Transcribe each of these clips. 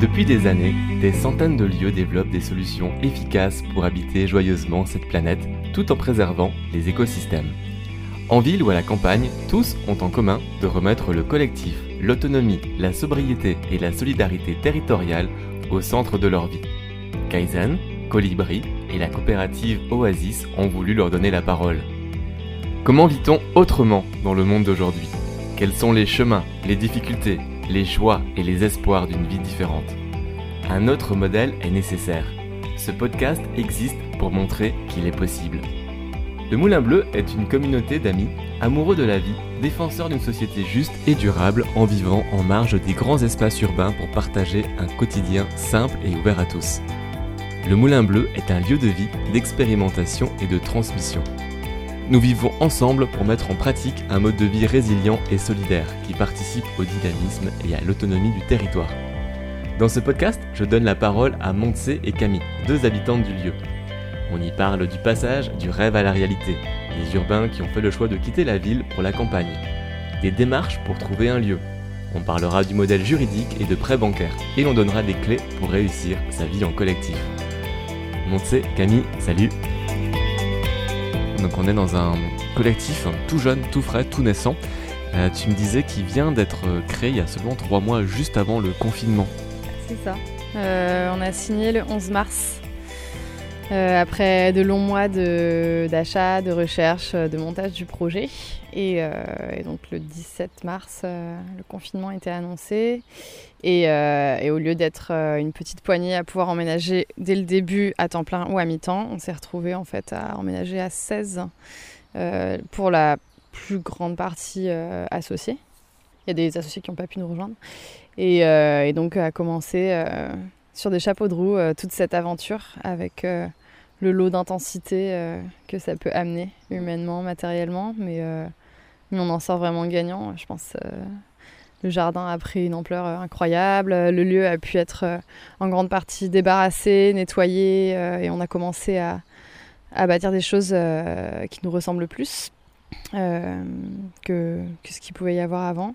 Depuis des années, des centaines de lieux développent des solutions efficaces pour habiter joyeusement cette planète tout en préservant les écosystèmes. En ville ou à la campagne, tous ont en commun de remettre le collectif, l'autonomie, la sobriété et la solidarité territoriale au centre de leur vie. Kaizen, Colibri et la coopérative Oasis ont voulu leur donner la parole. Comment vit-on autrement dans le monde d'aujourd'hui? Quels sont les chemins, les difficultés, les joies et les espoirs d'une vie différente? Un autre modèle est nécessaire. Ce podcast existe pour montrer qu'il est possible. Le Moulin Bleu est une communauté d'amis amoureux de la vie, défenseurs d'une société juste et durable en vivant en marge des grands espaces urbains pour partager un quotidien simple et ouvert à tous. Le Moulin Bleu est un lieu de vie, d'expérimentation et de transmission. Nous vivons ensemble pour mettre en pratique un mode de vie résilient et solidaire qui participe au dynamisme et à l'autonomie du territoire. Dans ce podcast, je donne la parole à Montse et Camille, deux habitantes du lieu. On y parle du passage du rêve à la réalité, des urbains qui ont fait le choix de quitter la ville pour la campagne, des démarches pour trouver un lieu. On parlera du modèle juridique et de prêts bancaires, et l'on donnera des clés pour réussir sa vie en collectif. Montse, Camille, salut donc on est dans un collectif tout jeune, tout frais, tout naissant. Euh, tu me disais qu'il vient d'être créé il y a seulement trois mois, juste avant le confinement. C'est ça. Euh, on a signé le 11 mars. Euh, après de longs mois d'achat, de, recherche, de montage du projet. Et, donc le 17 mars, le confinement était annoncé. Et, et au lieu d'être une petite poignée à pouvoir emménager dès le début à temps plein ou à mi-temps, on s'est retrouvé en fait à emménager à 16 pour la plus grande partie associée. Il y a des associés qui n'ont pas pu nous rejoindre. Et, donc à commencer sur des chapeaux de roue toute cette aventure avec le lot d'intensité que ça peut amener humainement, matériellement. Mais, on en sort vraiment gagnant, je pense. Le jardin a pris une ampleur euh, incroyable. Le lieu a pu être euh, en grande partie débarrassé, nettoyé, euh, et on a commencé à, bâtir des choses qui nous ressemblent plus que, ce qu'il pouvait y avoir avant.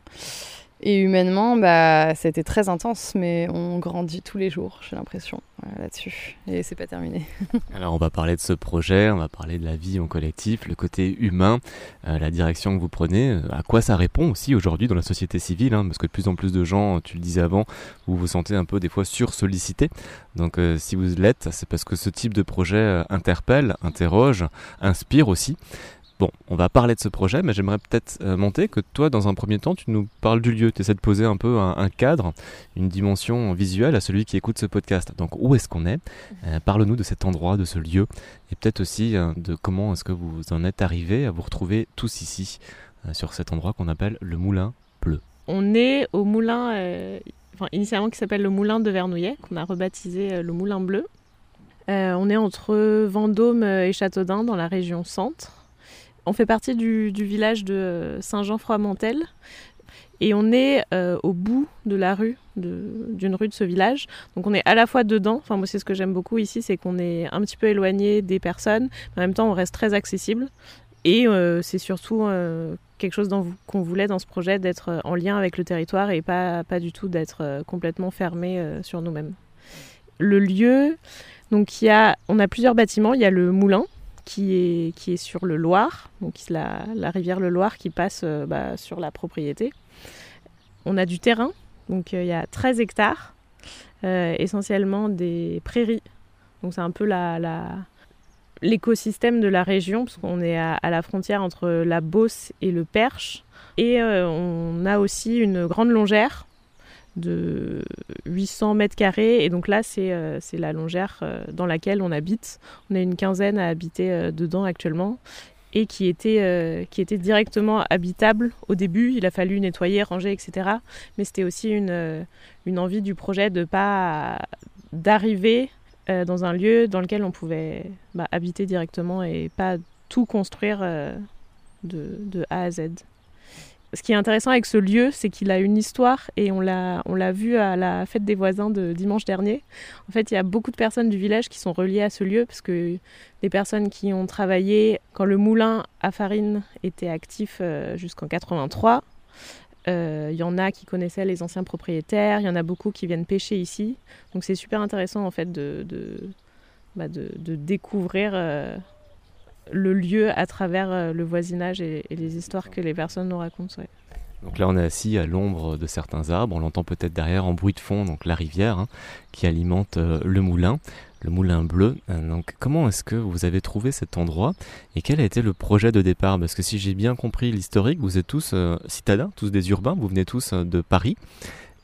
Et humainement, bah, ça a été très intense, mais on grandit tous les jours, j'ai l'impression, là-dessus. Et c'est pas terminé. Alors, on va parler de ce projet, on va parler de la vie en collectif, le côté humain, euh, la direction que vous prenez, euh, à quoi ça répond aussi aujourd'hui dans la société civile, hein, parce que de plus en plus de gens, tu le disais avant, vous vous sentez un peu des fois sursollicité. Donc, euh, si vous l'êtes, c'est parce que ce type de projet interpelle, interroge, inspire aussi. Bon, on va parler de ce projet, mais j'aimerais peut-être euh, monter que toi, dans un premier temps, tu nous parles du lieu. Tu essaies de poser un peu un, cadre, une dimension visuelle à celui qui écoute ce podcast. Donc, où est-ce qu'on est, euh, Parle-nous de cet endroit, de ce lieu, et peut-être aussi euh, de comment est-ce que vous en êtes arrivé à vous retrouver tous ici, sur cet endroit qu'on appelle le Moulin Bleu. On est au moulin, enfin, initialement qui s'appelle le Moulin de Vernouillet, qu'on a rebaptisé le Moulin Bleu. on est entre Vendôme et Châteaudun, dans la région centre. On fait partie du, village de Saint-Jean-Froimentel et on est euh, au bout de la rue, d'une rue de ce village. Donc on est à la fois dedans, enfin moi c'est ce que j'aime beaucoup ici, c'est qu'on est un petit peu éloigné des personnes, mais en même temps on reste très accessible. Et euh, c'est surtout euh, quelque chose qu'on voulait dans ce projet, d'être en lien avec le territoire et pas, pas du tout d'être complètement fermé sur nous-mêmes. Le lieu, donc il y a, on a plusieurs bâtiments, il y a le moulin, qui est, sur le Loir, donc la, rivière le Loir qui passe euh, bah, sur la propriété. On a du terrain, donc euh, il y a 13 hectares, euh, essentiellement des prairies. Donc c'est un peu l'écosystème de la région, parce qu'on est à, la frontière entre la Beauce et le Perche. Et on a aussi une grande longère de 800 mètres carrés. Et donc là, c'est euh, la longère euh, dans laquelle on habite. On a une quinzaine à habiter euh, dedans actuellement et qui était, qui était directement habitable au début. Il a fallu nettoyer, ranger, etc. Mais c'était aussi une, une envie du projet de pas d'arriver dans un lieu dans lequel on pouvait bah, habiter directement et pas tout construire de, de A à Z. ce qui est intéressant avec ce lieu, c'est qu'il a une histoire et on l'a, on l'a vu à la fête des voisins de dimanche dernier. En fait, il y a beaucoup de personnes du village qui sont reliées à ce lieu parce que des personnes qui ont travaillé quand le moulin à farine était actif euh, jusqu'en 83. Euh, il y en a qui connaissaient les anciens propriétaires, il y en a beaucoup qui viennent pêcher ici. Donc c'est super intéressant en fait de, de, bah, de, découvrir euh, le lieu à travers euh, le voisinage et, les histoires que les personnes nous racontent. Donc là, on est assis à l'ombre de certains arbres. On l'entend peut-être derrière en bruit de fond, donc la rivière hein, qui alimente euh, le moulin, le moulin bleu. Euh, donc, comment est-ce que vous avez trouvé cet endroit et quel a été le projet de départ? Parce que si j'ai bien compris l'historique, vous êtes tous citadins, tous des urbains, vous venez tous de Paris.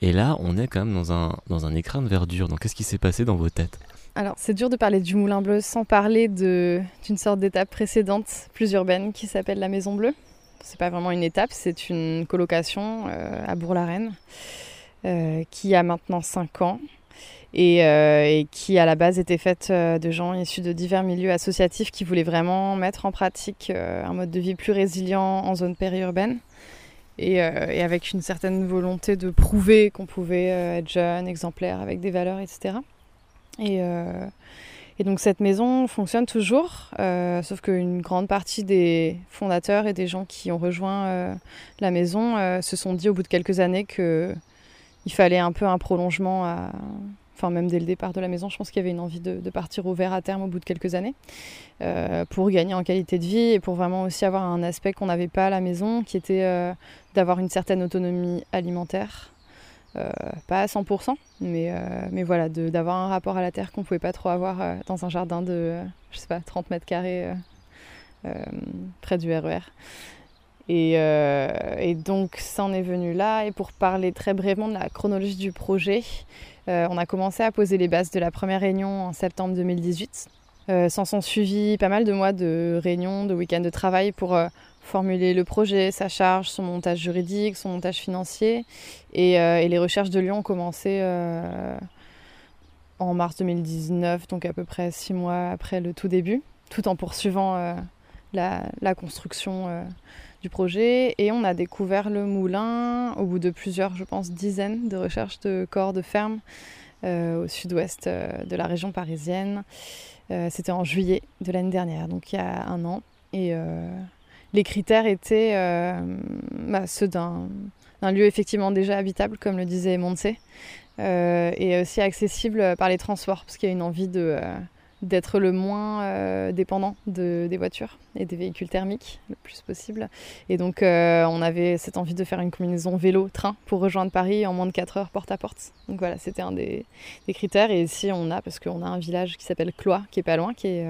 Et là, on est quand même dans un, dans un écrin de verdure. Donc, qu'est-ce qui s'est passé dans vos têtes? Alors, c'est dur de parler du Moulin Bleu sans parler d'une sorte d'étape précédente, plus urbaine, qui s'appelle la Maison Bleue. C'est pas vraiment une étape, c'est une colocation euh, à Bourg-la-Reine euh, qui a maintenant 5 ans euh, et, qui à la base était faite de gens issus de divers milieux associatifs qui voulaient vraiment mettre en pratique un mode de vie plus résilient en zone périurbaine. Et, et, avec une certaine volonté de prouver qu'on pouvait être jeune, exemplaire, avec des valeurs, etc. Euh, et, donc cette maison fonctionne toujours, euh, sauf qu'une grande partie des fondateurs et des gens qui ont rejoint euh, la maison se sont dit au bout de quelques années qu'il fallait un peu un prolongement enfin même dès le départ de la maison, je pense qu'il y avait une envie de, partir au vert à terme au bout de quelques années, pour gagner en qualité de vie et pour vraiment aussi avoir un aspect qu'on n'avait pas à la maison, qui était d'avoir une certaine autonomie alimentaire, pas à 100%, mais, euh, mais voilà, d'avoir un rapport à la terre qu'on pouvait pas trop avoir euh, dans un jardin de, je sais pas, 30 mètres carrés près du RER. E et, et, donc, ça en est venu là. Et pour parler très brièvement de la chronologie du projet, on a commencé à poser les bases de la première réunion en septembre 2018. S'en sont suivis pas mal de mois de réunions, de week-ends de travail pour formuler le projet, sa charge, son montage juridique, son montage financier. Et, euh, les recherches de Lyon ont commencé euh, en mars 2019, donc à peu près six mois après le tout début, tout en poursuivant euh, la, construction du projet. Et on a découvert le moulin au bout de plusieurs, je pense, dizaines de recherches de corps de ferme au sud-ouest de la région parisienne. C'était en juillet de l'année dernière, donc il y a un an. Les critères étaient euh, bah, ceux d'un lieu effectivement déjà habitable, comme le disait Montse, euh, et aussi accessible par les transports, parce qu'il y a une envie de, euh, d'être le moins dépendant de, des voitures et des véhicules thermiques le plus possible. Et donc on avait cette envie de faire une combinaison vélo-train pour rejoindre Paris en moins de 4 heures porte à porte. Donc voilà, c'était un des, des, critères. Et ici on a, parce qu'on a un village qui s'appelle Cloix, qui est pas loin, qui est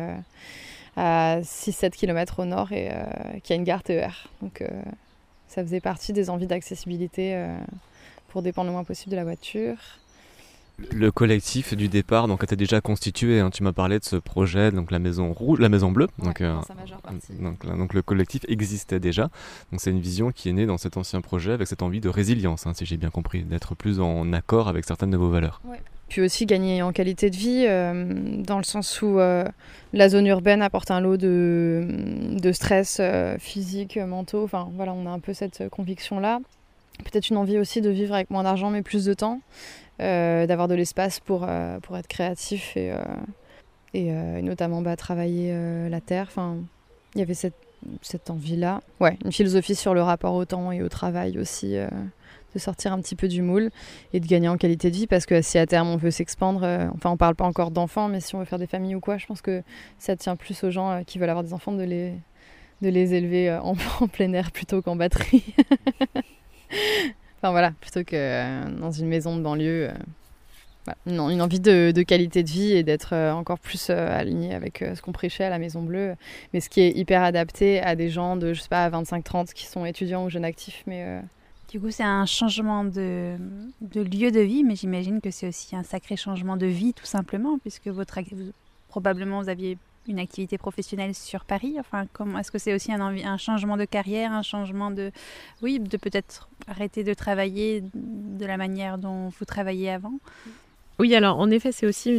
à 6-7 km au nord et euh, qui a une gare TER. Donc euh, ça faisait partie des envies d'accessibilité euh, pour dépendre le moins possible de la voiture. Le collectif du départ, donc était déjà constitué. Hein, tu m'as parlé de ce projet, donc la maison rouge, la maison bleue. donc, donc, le collectif existait déjà. Donc c'est une vision qui est née dans cet ancien projet avec cette envie de résilience, hein, si j'ai bien compris, d'être plus en accord avec certaines de vos valeurs puis aussi gagner en qualité de vie, euh, dans le sens où euh, la zone urbaine apporte un lot de, de stress euh, physique, mentaux. Enfin voilà, on a un peu cette conviction-là. Peut-être une envie aussi de vivre avec moins d'argent mais plus de temps, d'avoir de l'espace pour, pour être créatif et, et, notamment bah, travailler la terre. Enfin, il y avait cette, cette envie-là. Ouais, une philosophie sur le rapport au temps et au travail aussi de sortir un petit peu du moule et de gagner en qualité de vie parce que si à terme on veut s'expandre, euh, enfin on parle pas encore d'enfants, mais si on veut faire des familles ou quoi, je pense que ça tient plus aux gens euh, qui veulent avoir des enfants de les, de les élever euh, en, plein air plutôt qu'en batterie. enfin voilà, plutôt que dans une maison de banlieue. Non, une envie de, de, qualité de vie et d'être encore plus aligné avec ce qu'on prêchait à la Maison Bleue, mais ce qui est hyper adapté à des gens de, je sais pas, 25-30 qui sont étudiants ou jeunes actifs, mais du coup, c'est un changement de, lieu de vie, mais j'imagine que c'est aussi un sacré changement de vie, tout simplement, puisque votre, probablement vous aviez une activité professionnelle sur Paris. Enfin, est-ce que c'est aussi un, changement de carrière, un changement de, oui, de peut-être arrêter de travailler de la manière dont vous travailliez avant? Oui, alors en effet, c'est aussi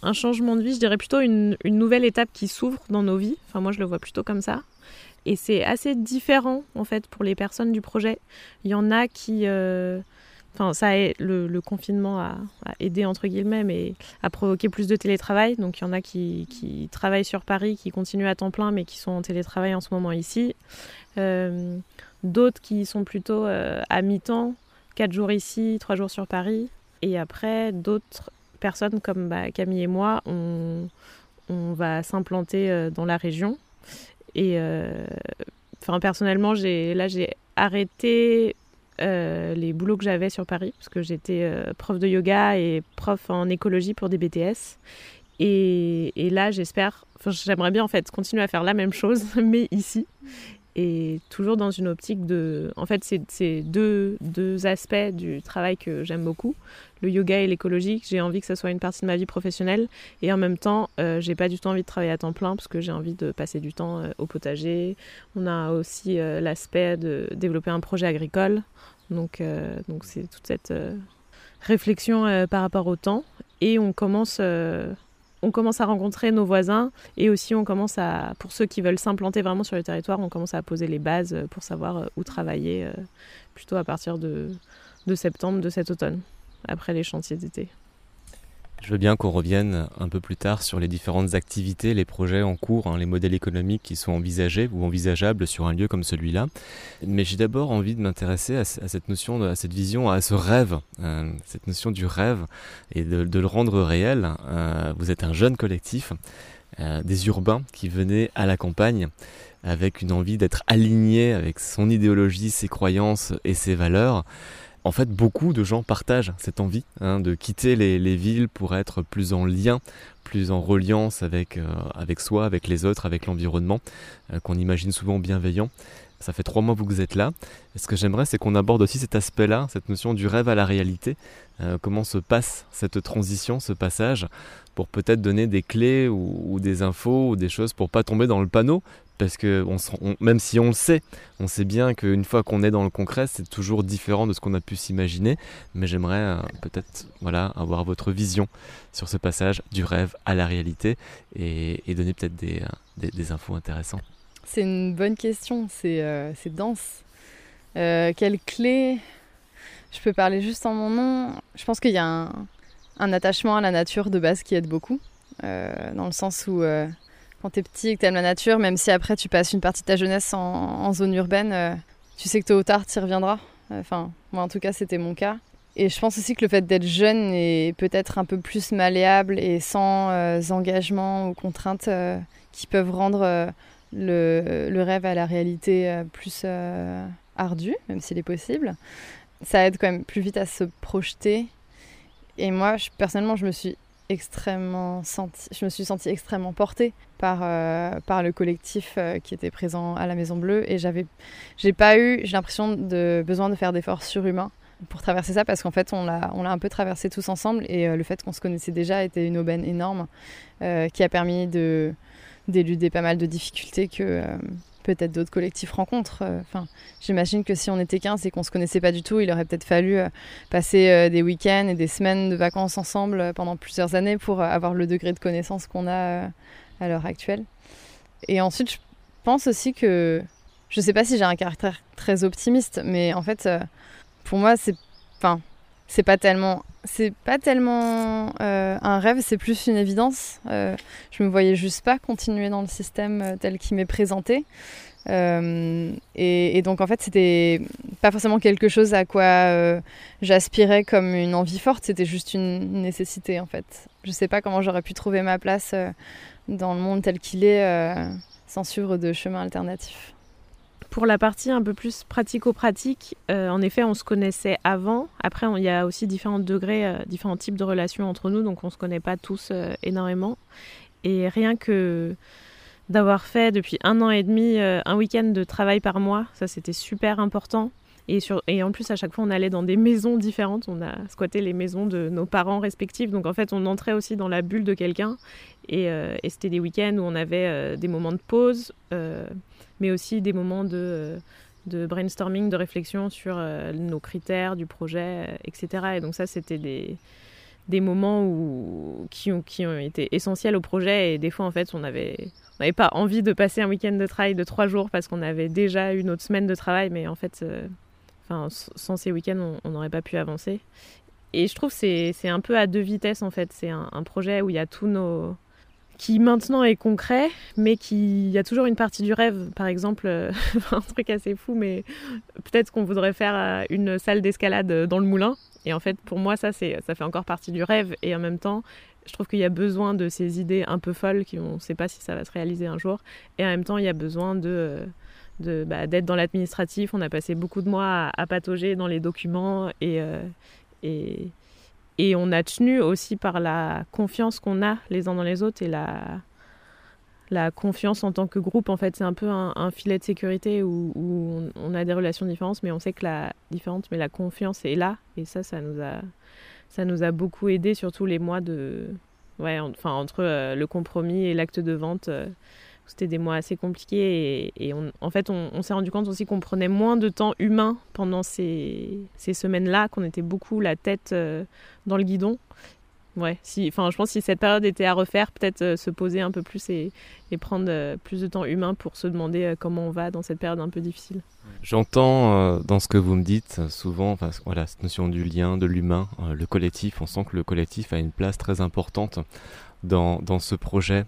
un changement de vie, je dirais plutôt une, une nouvelle étape qui s'ouvre dans nos vies. Enfin, moi, je le vois plutôt comme ça. Et c'est assez différent en fait pour les personnes du projet. Il y en a qui Enfin, ça le, le confinement a, aidé entre guillemets, mais a provoqué plus de télétravail. Donc il y en a qui, travaillent sur Paris, qui continuent à temps plein, mais qui sont en télétravail en ce moment ici. Euh, d'autres qui sont plutôt euh, à mi-temps, 4 jours ici, 3 jours sur Paris. Et après, d'autres personnes comme bah, Camille et moi, on, va s'implanter euh, dans la région. Enfin, personnellement, là, j'ai arrêté euh, les boulots que j'avais sur Paris, parce que j'étais euh, prof de yoga et prof en écologie pour des BTS. Et, là, j'espère, j'aimerais bien en fait continuer à faire la même chose, mais ici. Et toujours dans une optique de. En fait, c'est deux, deux aspects du travail que j'aime beaucoup le yoga et l'écologie. J'ai envie que ça soit une partie de ma vie professionnelle. Et en même temps, euh, j'ai pas du tout envie de travailler à temps plein parce que j'ai envie de passer du temps au potager. On a aussi l'aspect de développer un projet agricole. Donc, euh, c'est toute cette euh, réflexion euh, par rapport au temps. Et on commence, on commence à rencontrer nos voisins et aussi on commence à, pour ceux qui veulent s'implanter vraiment sur le territoire, on commence à poser les bases pour savoir où travailler plutôt à partir de septembre de cet automne, après les chantiers d'été. Je veux bien qu'on revienne un peu plus tard sur les différentes activités, les projets en cours, hein, les modèles économiques qui sont envisagés ou envisageables sur un lieu comme celui-là. Mais j'ai d'abord envie de m'intéresser à, cette notion, à cette vision, à ce rêve, euh, cette notion du rêve et de, le rendre réel. Euh, vous êtes un jeune collectif, euh, des urbains qui venaient à la campagne avec une envie d'être aligné avec son idéologie, ses croyances et ses valeurs en fait, beaucoup de gens partagent cette envie hein, de quitter les, villes pour être plus en lien, plus en reliance avec, euh, avec soi, avec les autres, avec l'environnement, euh, qu'on imagine souvent bienveillant. Ça fait trois mois que vous êtes là. Et ce que j'aimerais, c'est qu'on aborde aussi cet aspect-là, cette notion du rêve à la réalité. Euh, comment se passe cette transition, ce passage, pour peut-être donner des clés ou, des infos ou des choses pour pas tomber dans le panneau, parce que même si on le sait, on sait bien qu'une fois qu'on est dans le concret, c'est toujours différent de ce qu'on a pu s'imaginer. Mais j'aimerais euh, peut-être voilà, avoir votre vision sur ce passage du rêve à la réalité et, donner peut-être des, euh, des, infos intéressantes. C'est une bonne question, c'est euh, dense. quelle clé Je peux parler juste en mon nom. Je pense qu'il y a un, un, attachement à la nature de base qui aide beaucoup, dans le sens où quand t'es petit et que t'aimes la nature, même si après tu passes une partie de ta jeunesse en, zone urbaine, euh, tu sais que tôt ou tard tu y reviendras. Enfin, moi en tout cas c'était mon cas. Et je pense aussi que le fait d'être jeune et peut-être un peu plus malléable et sans euh, engagement ou contraintes euh, qui peuvent rendre le, rêve à la réalité plus ardu, même s'il est possible, ça aide quand même plus vite à se projeter. Et moi, personnellement, je me suis extrêmement senti, je me suis sentie extrêmement portée par, euh, par le collectif euh, qui était présent à la Maison Bleue. Et j'avais j'ai pas eu j'ai l'impression de besoin de faire d'efforts surhumains pour traverser ça parce qu'en fait on l'a on l'a un peu traversé tous ensemble. Et euh, le fait qu'on se connaissait déjà était une aubaine énorme qui a permis de d'éluder pas mal de difficultés que peut-être d'autres collectifs rencontrent. Euh, enfin, j'imagine que si on était 15 et qu'on se connaissait pas du tout, il aurait peut-être fallu euh, passer euh, des week-ends et des semaines de vacances ensemble pendant plusieurs années pour avoir le degré de connaissance qu'on a à l'heure actuelle. Et ensuite, je pense aussi que je sais pas si j'ai un caractère très optimiste, mais en fait, pour moi, c'est, enfin, c'est pas tellement c'est pas tellement euh, un rêve, c'est plus une évidence. Euh, je me voyais juste pas continuer dans le système euh, tel qu'il m'est présenté. Et, donc en fait, c'était pas forcément quelque chose à quoi j'aspirais comme une envie forte, c'était juste une nécessité en fait. Je sais pas comment j'aurais pu trouver ma place dans le monde tel qu'il est sans suivre de chemin alternatif. Pour la partie un peu plus pratico-pratique, euh, en effet, on se connaissait avant. Après, il y a aussi différents degrés, euh, différents types de relations entre nous, donc on ne se connaît pas tous euh, énormément. Et rien que d'avoir fait depuis un an et demi un week-end de travail par mois, ça c'était super important. Et, en plus, à chaque fois, on allait dans des maisons différentes. On a squatté les maisons de nos parents respectifs. Donc, en fait, on entrait aussi dans la bulle de quelqu'un. Et c'était des week-ends où on avait des moments de pause mais aussi des moments de, brainstorming, de réflexion sur euh, nos critères du projet, euh, etc. Et donc ça, c'était des, moments qui, ont, été essentiels au projet et des fois en fait on avait on n'avait pas envie de passer un week-end de travail de trois jours parce qu'on avait déjà une autre semaine de travail, mais en fait, enfin, sans ces week-ends, on n'aurait pas pu avancer. Et je trouve que c'est un peu à deux vitesses en fait. C'est un, projet où il y a tous nos, qui maintenant est concret, mais qui y a toujours une partie du rêve. Par exemple, euh, un truc assez fou, mais peut-être qu'on voudrait faire euh, une salle d'escalade dans le moulin. Et en fait, pour moi, ça, c'est, ça fait encore partie du rêve. Et en même temps, je trouve qu'il y a besoin de ces idées un peu folles, qui on ne sait pas si ça va se réaliser un jour. Et en même temps, il y a besoin de, bah, d'être dans l'administratif. On a passé beaucoup de mois à, patauger dans les documents euh, et et on a tenu aussi par la confiance qu'on a les uns dans les autres et la, confiance en tant que groupe. En fait, c'est un peu un, filet de sécurité où, on, a des relations différentes, mais on sait que la différente, mais la confiance est là. Et ça, ça nous a, ça nous a beaucoup aidé, surtout les mois de, ouais, enfin entre euh, le compromis et l'acte de vente. Euh, c'était des mois assez compliqués et, en fait on, s'est rendu compte aussi qu'on prenait moins de temps humain pendant ces, semaines-là, qu'on était beaucoup la tête euh, dans le guidon. Ouais, enfin, je pense que si cette période était à refaire, peut-être euh, se poser un peu plus et, prendre euh, plus de temps humain pour se demander comment on va dans cette période un peu difficile. J'entends dans ce que vous me dites souvent, voilà, cette notion du lien, de l'humain, le collectif. On sent que le collectif a une place très importante dans ce projet.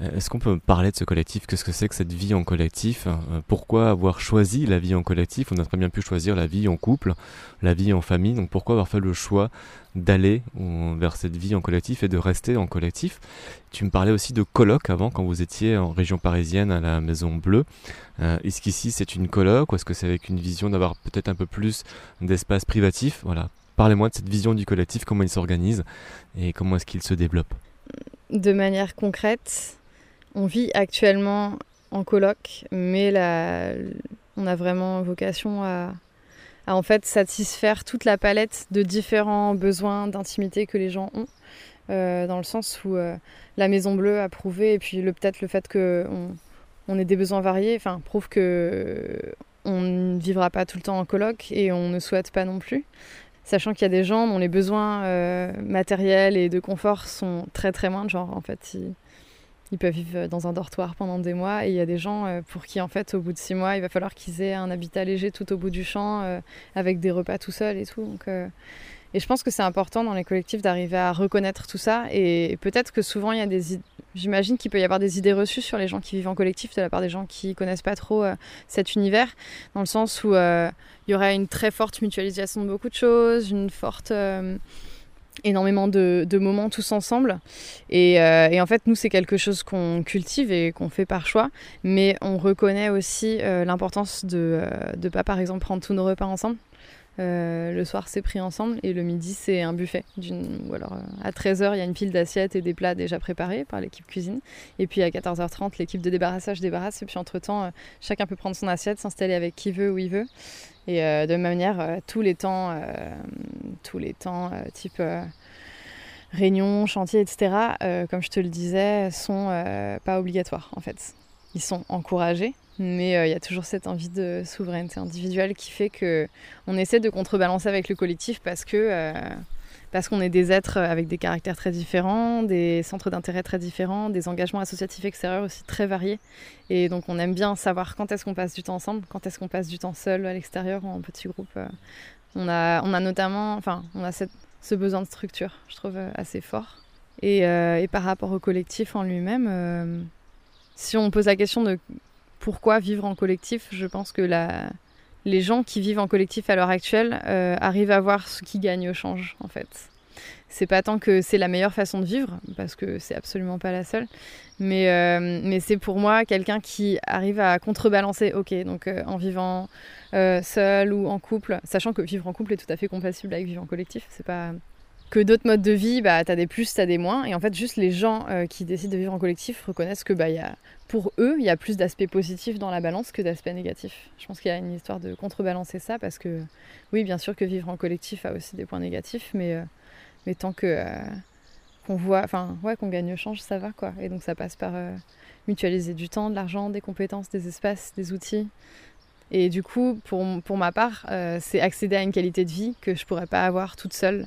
Euh, est-ce qu'on peut parler de ce collectif? Qu'est-ce que c'est que cette vie en collectif? Euh, Pourquoi avoir choisi la vie en collectif? On a très bien pu choisir la vie en couple, la vie en famille. Donc pourquoi avoir fait le choix d'aller vers cette vie en collectif et de rester en collectif? Tu me parlais aussi de colloque avant, quand vous étiez en région parisienne à la Maison Bleue. Euh, est-ce qu'ici c'est une colloque ou est-ce que c'est avec une vision d'avoir peut-être un peu plus d'espace privatif? Voilà. Parlez-moi de cette vision du collectif, comment il s'organise et comment est-ce qu'il se développe? De manière concrète, on vit actuellement en coloc, mais on a vraiment vocation à, en fait satisfaire toute la palette de différents besoins d'intimité que les gens ont. Euh, dans le sens où euh, la Maison Bleue a prouvé, et puis peut-être le fait qu'on on ait des besoins variés, enfin, prouve que on ne vivra pas tout le temps en coloc et on ne souhaite pas non plus. Sachant qu'il y a des gens dont les besoins euh, matériels et de confort sont très très moindres, genre en fait, ils peuvent vivre dans un dortoir pendant des mois et il y a des gens euh, pour qui en fait au bout de six mois il va falloir qu'ils aient un habitat léger tout au bout du champ euh, avec des repas tout seuls et tout. Donc euh, et je pense que c'est important dans les collectifs d'arriver à reconnaître tout ça. Et peut-être que souvent il y a des j'imagine qu'il peut y avoir des idées reçues sur les gens qui vivent en collectif de la part des gens qui connaissent pas trop cet univers dans le sens où il y aurait une très forte mutualisation de beaucoup de choses une forte énormément de, moments tous ensemble. Euh, et, en fait, nous, c'est quelque chose qu'on cultive et qu'on fait par choix. Mais on reconnaît aussi euh, l'importance de ne euh, pas, par exemple, prendre tous nos repas ensemble. Le soir, c'est pris ensemble et le midi, c'est un buffet. Ou alors, à 13h, il y a une pile d'assiettes et des plats déjà préparés par l'équipe cuisine. Et puis, à 14h30, l'équipe de débarrassage débarrasse. Et puis, entre-temps, chacun peut prendre son assiette, s'installer avec qui veut, où il veut. Et euh, de manière, euh, tous les temps, euh, tous les temps, type réunion, chantier, etc., comme je te le disais, sont pas obligatoires en fait. Ils sont encouragés, mais il y a toujours cette envie de souveraineté individuelle qui fait que on essaie de contrebalancer avec le collectif parce que parce qu'on est des êtres avec des caractères très différents, des centres d'intérêt très différents, des engagements associatifs extérieurs aussi très variés. Et donc on aime bien savoir quand est-ce qu'on passe du temps ensemble, quand est-ce qu'on passe du temps seul à l'extérieur ou en petit groupe. Euh. On a, on a notamment, enfin, on a cette, ce besoin de structure, je trouve euh, assez fort. Euh, et par rapport au collectif en lui-même, si on pose la question de pourquoi vivre en collectif, je pense que les gens qui vivent en collectif à l'heure actuelle euh, arrivent à voir ce qui gagne au change, en fait. C'est pas tant que c'est la meilleure façon de vivre, parce que c'est absolument pas la seule, mais, euh, c'est pour moi quelqu'un qui arrive à contrebalancer, ok, donc euh, en vivant seul ou en couple, sachant que vivre en couple est tout à fait compatible avec vivre en collectif, c'est pas que d'autres modes de vie, bah, tu as des plus, tu as des moins. Et en fait, juste les gens euh, qui décident de vivre en collectif reconnaissent que bah, pour eux, il y a plus d'aspects positifs dans la balance que d'aspects négatifs. Je pense qu'il y a une histoire de contrebalancer ça parce que, oui, bien sûr que vivre en collectif a aussi des points négatifs, mais, euh, tant que euh, qu'on voit, enfin, ouais, qu'on gagne au change, ça va quoi. Et donc, ça passe par mutualiser du temps, de l'argent, des compétences, des espaces, des outils. Et du coup, pour, pour ma part, c'est accéder à une qualité de vie que je pourrais pas avoir toute seule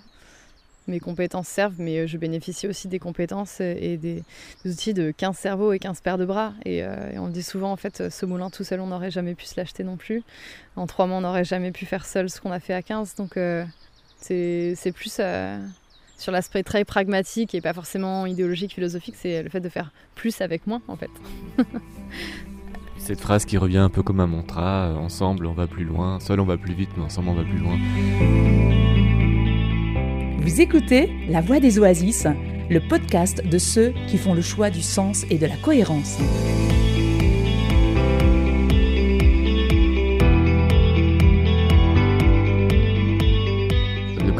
mes compétences servent, mais je bénéficie aussi des compétences et des, outils de 15 cerveaux et 15 paires de bras. Et, on le dit souvent, en fait, ce moulin tout seul, on n'aurait jamais pu se l'acheter non plus. En trois mois, on n'aurait jamais pu faire seul ce qu'on a fait à 15. Donc c'est plus sur l'aspect très pragmatique et pas forcément idéologique, philosophique, c'est le fait de faire plus avec moins, en fait. Cette phrase qui revient un peu comme un mantra, euh, ensemble on va plus loin, seul on va plus vite, mais ensemble on va plus loin. Vous écoutez La Voix des Oasis, le podcast de ceux qui font le choix du sens et de la cohérence.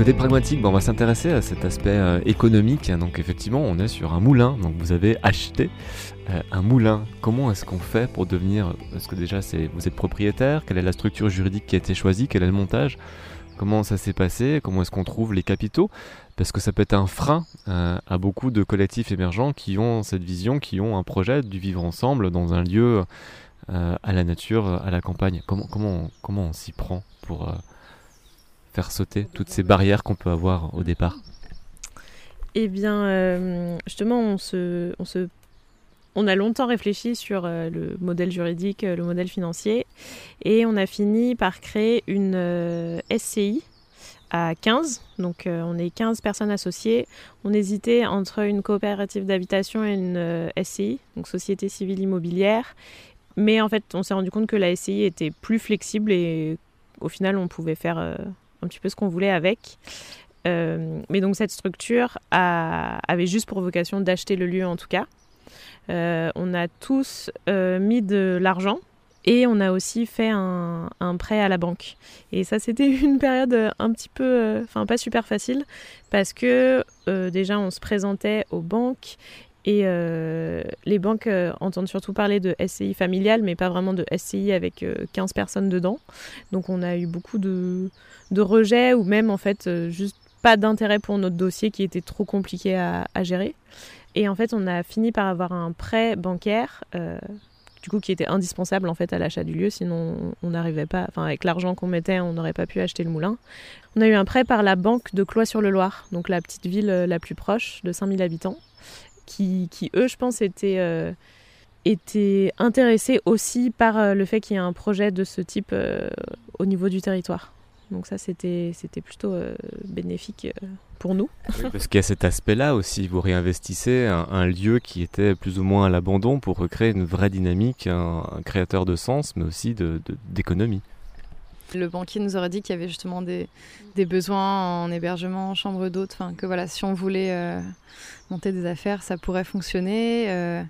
côté pragmatique, on va s'intéresser à cet aspect euh, économique. Donc effectivement, on est sur un moulin. Donc vous avez acheté euh, un moulin. Comment est-ce qu'on fait pour devenir Est-ce que déjà vous êtes propriétaire? Quelle est la structure juridique qui a été choisie? Quel est le montage? Comment ça s'est passé? Comment est-ce qu'on trouve les capitaux? Parce que ça peut être un frein euh, à beaucoup de collectifs émergents qui ont cette vision, qui ont un projet du vivre ensemble dans un lieu à la nature, à la campagne. Comment, on s'y prend pour faire sauter toutes ces barrières qu'on peut avoir au départ? Eh bien, euh, justement, on, se, on a longtemps réfléchi sur euh, le modèle juridique, euh, le modèle financier, et on a fini par créer une SCI à 15. Donc on est 15 personnes associées. On hésitait entre une coopérative d'habitation et une SCI, donc Société Civile Immobilière. Mais en fait, on s'est rendu compte que la SCI était plus flexible et au final, on pouvait faire un petit peu ce qu'on voulait avec. Euh, mais donc cette structure avait juste pour vocation d'acheter le lieu en tout cas. Euh, on a tous euh, mis de l'argent et on a aussi fait un, prêt à la banque. Et ça, c'était une période un petit peu, enfin pas super facile, parce que déjà on se présentait aux banques et euh, les banques euh, entendent surtout parler de SCI familiale, mais pas vraiment de SCI avec 15 euh, personnes dedans. Donc on a eu beaucoup de, de rejets ou même en fait juste pas d'intérêt pour notre dossier qui était trop compliqué à, gérer. Et en fait on a fini par avoir un prêt bancaire. du coup, qui était indispensable en fait à l'achat du lieu, sinon on n'arrivait pas, enfin avec l'argent qu'on mettait, on n'aurait pas pu acheter le moulin. On a eu un prêt par la banque de Cloix-sur-le-Loir, donc la petite ville la plus proche de 5000 habitants qui, eux, je pense, étaient, euh, intéressés aussi par euh, le fait qu'il y ait un projet de ce type euh, au niveau du territoire. Donc ça, c'était, c'était plutôt bénéfique pour nous. parce qu'il y a cet aspect-là aussi, vous réinvestissez un, lieu qui était plus ou moins à l'abandon pour recréer une vraie dynamique, un, créateur de sens, mais aussi de, d'économie. Le banquier nous aurait dit qu'il y avait justement des, besoins en hébergement, en chambre d'hôtes, enfin que voilà, si on voulait euh, monter des affaires, ça pourrait fonctionner. Euh,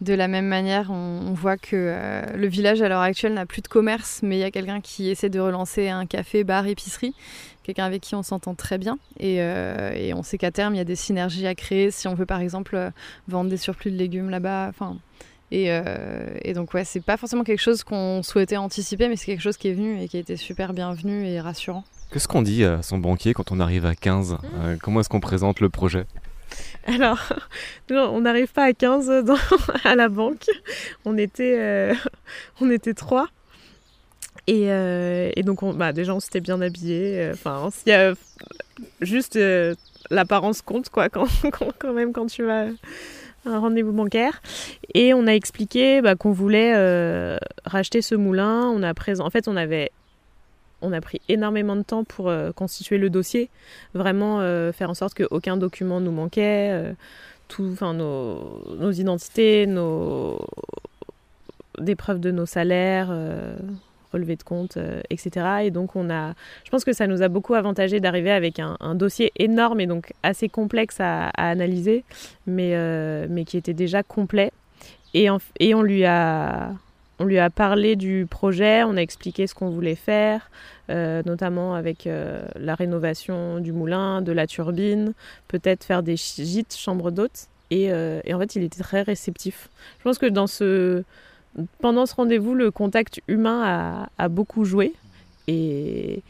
de la même manière, on, voit que euh, le village à l'heure actuelle n'a plus de commerce, mais il y a quelqu'un qui essaie de relancer un café, bar, épicerie, quelqu'un avec qui on s'entend très bien. Et, et on sait qu'à terme, il y a des synergies à créer si on veut par exemple vendre des surplus de légumes là-bas. Enfin, euh, et, donc, ouais, c'est pas forcément quelque chose qu'on souhaitait anticiper, mais c'est quelque chose qui est venu et qui a été super bienvenu et rassurant. Qu'est-ce qu'on dit à son banquier quand on arrive à 15 euh, Comment est-ce qu'on présente le projet? alors, on n'arrive pas à 15 à la banque. On était, euh, on était trois. Et, donc, on, bah, déjà, on s'était bien habillés. Enfin, il y a juste l'apparence compte, quand, même, quand tu vas un rendez-vous bancaire. Et on a expliqué bah, qu'on voulait euh, racheter ce moulin. On a présent... En fait, on avait on a pris énormément de temps pour euh, constituer le dossier, vraiment euh, faire en sorte qu'aucun document nous manquait, tout, enfin nos, nos, identités, nos des preuves de nos salaires, relevé de compte, euh, etc. Et donc on a, je pense que ça nous a beaucoup avantagé d'arriver avec un, dossier énorme et donc assez complexe à, analyser, mais, euh, mais qui était déjà complet. Et, et on lui a on lui a parlé du projet, on a expliqué ce qu'on voulait faire, euh, notamment avec la rénovation du moulin, de la turbine, peut-être faire des gîtes, chambres d'hôtes. Et, et, en fait, il était très réceptif. Je pense que dans ce, pendant ce rendez-vous, le contact humain a, beaucoup joué. Et,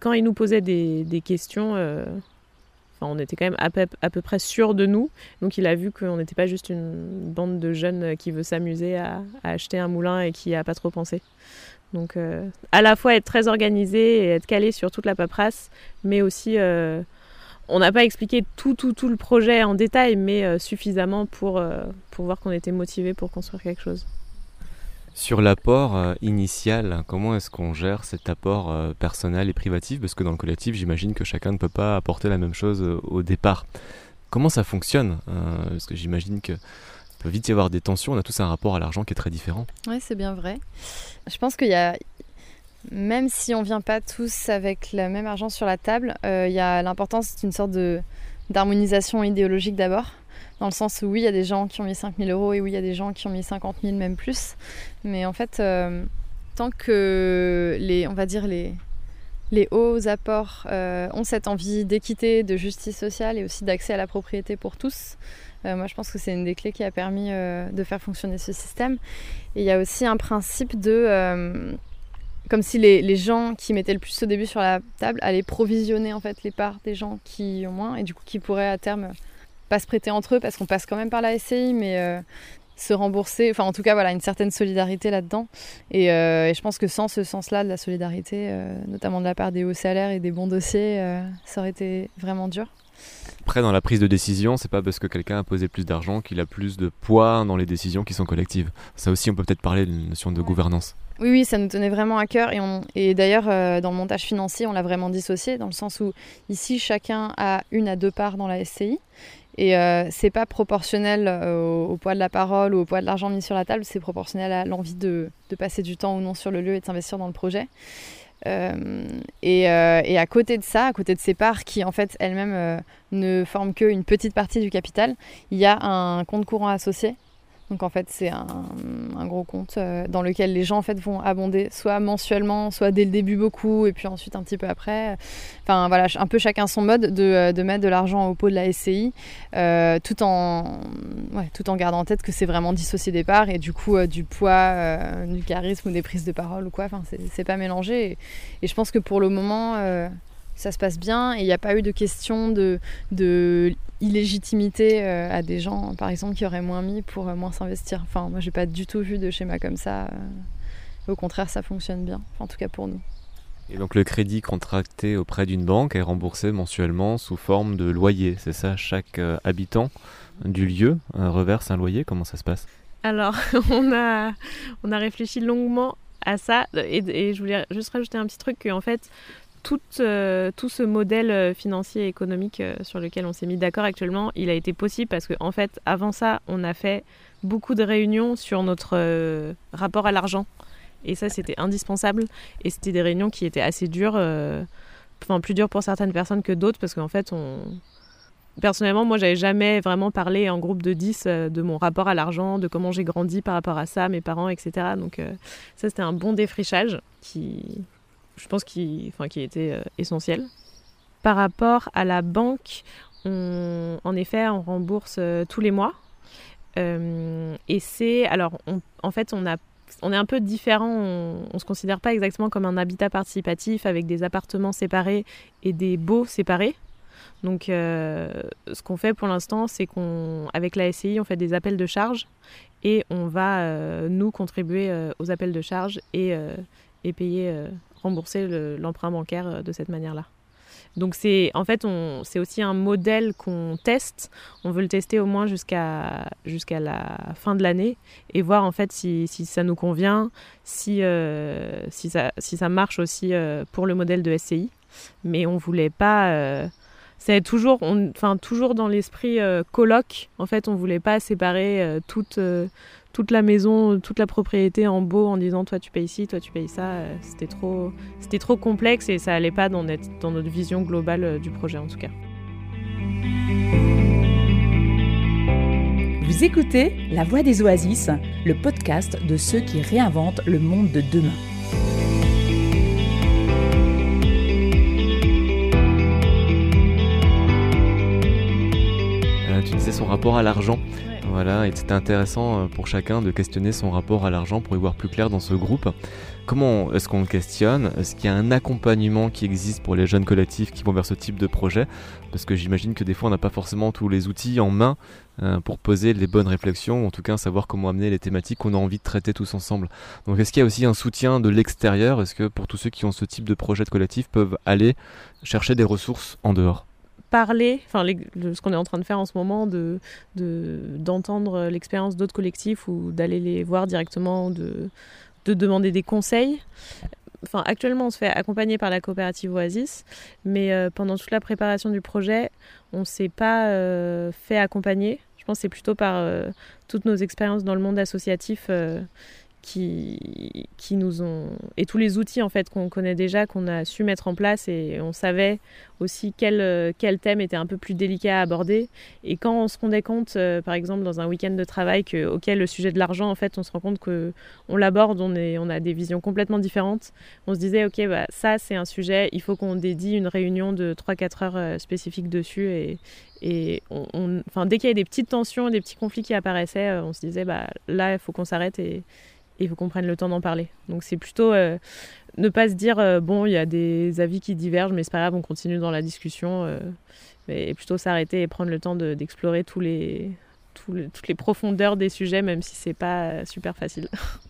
quand il nous posait des, questions, euh, on était quand même à peu, près sûr de nous. Donc il a vu qu'on n'était pas juste une bande de jeunes qui veut s'amuser à, acheter un moulin et qui n'a pas trop pensé. Donc euh, à la fois être très organisé et être calé sur toute la paperasse, mais aussi... Euh, on n'a pas expliqué tout, tout, tout le projet en détail, mais suffisamment pour, pour voir qu'on était motivé pour construire quelque chose. Sur l'apport initial, comment est-ce qu'on gère cet apport personnel et privatif? Parce que dans le collectif, j'imagine que chacun ne peut pas apporter la même chose au départ. Comment ça fonctionne Parce que j'imagine que peut vite y avoir des tensions. On a tous un rapport à l'argent qui est très différent. Oui, c'est bien vrai. Je pense qu'il y a, même si on vient pas tous avec le même argent sur la table, euh, il y a l'importance d'une sorte de d'harmonisation idéologique d'abord. Dans le sens où oui, il y a des gens qui ont mis 5000 euros et oui, il y a des gens qui ont mis 50 000, même plus. Mais en fait, euh, tant que les, on va dire les, les hauts apports euh, ont cette envie d'équité, de justice sociale et aussi d'accès à la propriété pour tous, euh, moi, je pense que c'est une des clés qui a permis de faire fonctionner ce système. Et il y a aussi un principe de comme si les, gens qui mettaient le plus au début sur la table allaient provisionner en fait les parts des gens qui ont moins et du coup qui pourraient à terme pas se prêter entre eux parce qu'on passe quand même par la SCI mais se rembourser, enfin en tout cas voilà une certaine solidarité là-dedans et, et, je pense que sans ce sens-là de la solidarité, notamment de la part des hauts salaires et des bons dossiers, ça aurait été vraiment dur. Après, dans la prise de décision, c'est pas parce que quelqu'un a posé plus d'argent qu'il a plus de poids dans les décisions qui sont collectives. Ça aussi, on peut peut-être parler d'une notion de gouvernance. Oui, oui, ça nous tenait vraiment à cœur. Et, et d'ailleurs, euh, dans le montage financier, on l'a vraiment dissocié, dans le sens où ici, chacun a une à deux parts dans la SCI. Et euh, c'est pas proportionnel euh, au, poids de la parole ou au poids de l'argent mis sur la table, c'est proportionnel à l'envie de, passer du temps ou non sur le lieu et de s'investir dans le projet. Euh, euh, et, à côté de ça, à côté de ces parts qui en fait elles-mêmes ne forment qu'une petite partie du capital, il y a un compte courant associé donc en fait, c'est un, gros compte euh, dans lequel les gens en fait vont abonder soit mensuellement, soit dès le début beaucoup, et puis ensuite un petit peu après. Enfin voilà, un peu chacun son mode de, euh, mettre de l'argent au pot de la SCI, euh, tout en tout en gardant en tête que c'est vraiment dissocié des parts et du coup du poids, du charisme ou des prises de parole ou quoi. Enfin c'est pas mélangé. et, je pense que pour le moment ça se passe bien et il n'y a pas eu de question de, de illégitimité euh, à des gens, par exemple, qui auraient moins mis pour euh, moins s'investir. Enfin, moi, j'ai pas du tout vu de schéma comme ça. Euh. Au contraire, ça fonctionne bien, en tout cas pour nous. Et donc le crédit contracté auprès d'une banque est remboursé mensuellement sous forme de loyer, c'est ça Chaque habitant du lieu reverse un loyer? Comment ça se passe? Alors, on a, on a réfléchi longuement à ça et, et, je voulais juste rajouter un petit truc que en fait tout, euh, tout ce modèle euh, financier et économique euh, sur lequel on s'est mis d'accord actuellement, il a été possible parce qu'en en fait, avant ça, on a fait beaucoup de réunions sur notre rapport à l'argent. Et ça, c'était indispensable. Et c'était des réunions qui étaient assez dures, enfin plus dures pour certaines personnes que d'autres parce qu'en fait, on... Personnellement, moi, j'avais jamais vraiment parlé en groupe de 10 de mon rapport à l'argent, de comment j'ai grandi par rapport à ça, mes parents, etc. Donc, ça, c'était un bon défrichage qui, je pense qu'il enfin, était euh, essentiel. Par rapport à la banque, en effet, on rembourse euh, tous les mois. Euh, et c'est. Alors, en fait, on est un peu différent, on, ne se considère pas exactement comme un habitat participatif avec des appartements séparés et des baux séparés. Donc, ce qu'on fait pour l'instant, c'est qu'on, avec la SCI, on fait des appels de charges et on va nous contribuer aux appels de charges et payer rembourser l'emprunt bancaire euh, de cette manière-là. Donc c'est en fait c'est aussi un modèle qu'on teste. On veut le tester au moins jusqu'à jusqu'à la fin de l'année et voir en fait si, si ça nous convient, si euh, si ça si ça marche aussi euh, pour le modèle de SCI. Mais on voulait pas c'est toujours enfin toujours dans l'esprit colloque. En fait, on voulait pas séparer toute toute la maison, toute la propriété en beau en disant toi tu payes ici, toi tu payes ça. Euh, c'était trop, complexe et ça allait pas dans notre, vision globale euh, du projet en tout cas. Vous écoutez La Voix des Oasis, le podcast de ceux qui réinventent le monde de demain. Son rapport à l'argent. Voilà, et c'était intéressant euh, pour chacun de questionner son rapport à l'argent pour y voir plus clair dans ce groupe. Comment est-ce qu'on le questionne? Est-ce qu'il y a un accompagnement qui existe pour les jeunes collectifs qui vont vers ce type de projet? Parce que j'imagine que des fois on n'a pas forcément tous les outils en main euh, pour poser les bonnes réflexions, ou en tout cas savoir comment amener les thématiques qu'on a envie de traiter tous ensemble. Donc est-ce qu'il y a aussi un soutien de l'extérieur? Est-ce que pour tous ceux qui ont ce type de projet de collectif peuvent aller chercher des ressources en dehors? Parler, enfin ce qu'on est en train de faire en ce moment, de d'entendre l'expérience d'autres collectifs ou d'aller les voir directement, de, de demander des conseils. Enfin, actuellement, on se fait accompagner par la coopérative Oasis, mais euh, pendant toute la préparation du projet, on ne s'est pas euh, fait accompagner. Je pense que c'est plutôt par euh, toutes nos expériences dans le monde associatif qui, nous ont et tous les outils en fait qu'on connaît déjà qu'on a su mettre en place et on savait aussi quel, quel thème était un peu plus délicat à aborder. Et quand on se rendait compte euh, par exemple dans un week-end de travail que auquel le sujet de l'argent en fait on se rend compte que on l'aborde on est on a des visions complètement différentes. On se disait ok bah ça c'est un sujet il faut qu'on dédie une réunion de 3-4 heures euh, spécifiques dessus. Et, et on, enfin, dès qu'il y avait des petites tensions des petits conflits qui apparaissaient euh, on se disait bah là il faut qu'on s'arrête il faut qu'on prenne le temps d'en parler. Donc c'est plutôt euh, ne pas se dire euh, bon, il y a des avis qui divergent, mais c'est pas grave, on continue dans la discussion. Euh, mais plutôt s'arrêter et prendre le temps d'explorer toutes les profondeurs des sujets, même si c'est pas super facile.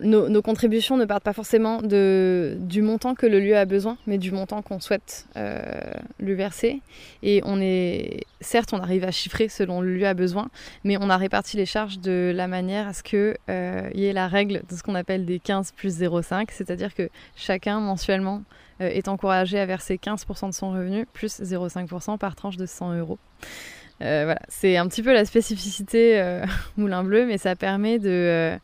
nos, contributions ne partent pas forcément du montant que le lieu a besoin, mais du montant qu'on souhaite euh, lui verser. Et on est, certes, on arrive à chiffrer selon le lieu a besoin, mais on a réparti les charges de la manière à ce qu'il euh, y ait la règle de ce qu'on appelle des 15 plus 0,5, c'est-à-dire que chacun mensuellement euh, est encouragé à verser 15% de son revenu plus 0,5% par tranche de 100 euros. voilà, c'est un petit peu la spécificité Moulin Bleu, mais ça permet de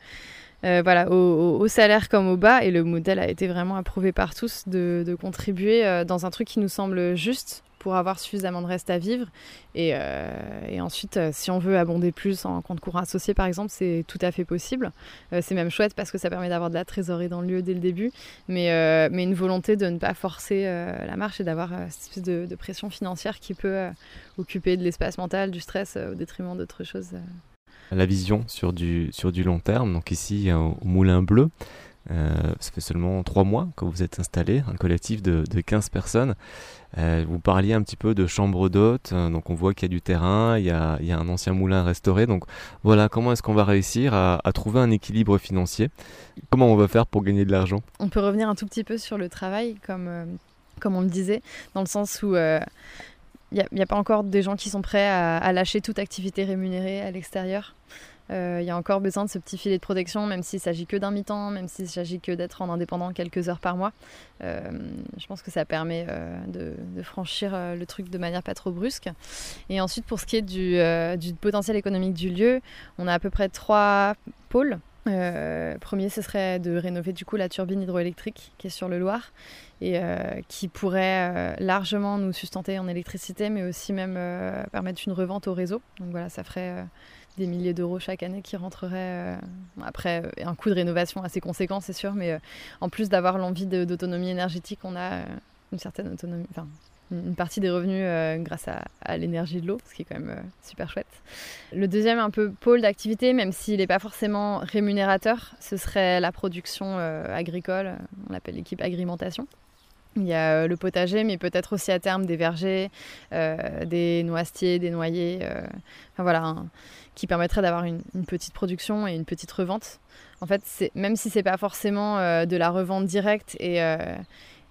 euh, voilà, au, salaire comme au bas. Et le modèle a été vraiment approuvé par tous de, contribuer euh, dans un truc qui nous semble juste pour avoir suffisamment de reste à vivre. Et, euh, ensuite, si on veut abonder plus en compte courant associé, par exemple, c'est tout à fait possible. c'est même chouette parce que ça permet d'avoir de la trésorerie dans le lieu dès le début, mais, mais une volonté de ne pas forcer la marche et d'avoir cette espèce de, de, pression financière qui peut occuper de l'espace mental, du stress au détriment d'autres choses la vision sur du, sur du long terme. Donc ici, au Moulin Bleu, euh, ça fait seulement trois mois que vous êtes installé, un collectif de, de 15 personnes. Euh, vous parliez un petit peu de chambre d'hôtes, euh, donc on voit qu'il y a du terrain, il y a, il y a un ancien moulin restauré. Donc voilà, comment est-ce qu'on va réussir à, trouver un équilibre financier? Comment on va faire pour gagner de l'argent? On peut revenir un tout petit peu sur le travail, comme, comme on le disait, dans le sens où il n'y a, pas encore des gens qui sont prêts à, lâcher toute activité rémunérée à l'extérieur. Il euh, y a encore besoin de ce petit filet de protection, même s'il s'agit que d'un mi-temps, même s'il s'agit que d'être en indépendant quelques heures par mois. Euh, je pense que ça permet euh, de, franchir le truc de manière pas trop brusque. Et ensuite, pour ce qui est du, potentiel économique du lieu, on a à peu près trois pôles. premier, ce serait de rénover du coup la turbine hydroélectrique qui est sur le Loir et euh, qui pourrait euh, largement nous sustenter en électricité, mais aussi même euh, permettre une revente au réseau. Donc voilà, ça ferait des milliers d'euros chaque année qui rentreraient. après, un coût de rénovation assez conséquent, c'est sûr, mais en plus d'avoir l'envie d'autonomie énergétique, on a une certaine autonomie, enfin, une partie des revenus grâce à, l'énergie de l'eau, ce qui est quand même super chouette. Le deuxième un peu pôle d'activité, même s'il n'est pas forcément rémunérateur, ce serait la production agricole, on l'appelle l'équipe agrimentation. Il y a euh, le potager, mais peut-être aussi à terme des vergers, euh, des noisetiers, des noyers, euh, voilà, qui permettraient d'avoir une, petite production et une petite revente. En fait, même si c'est pas forcément de la revente directe et,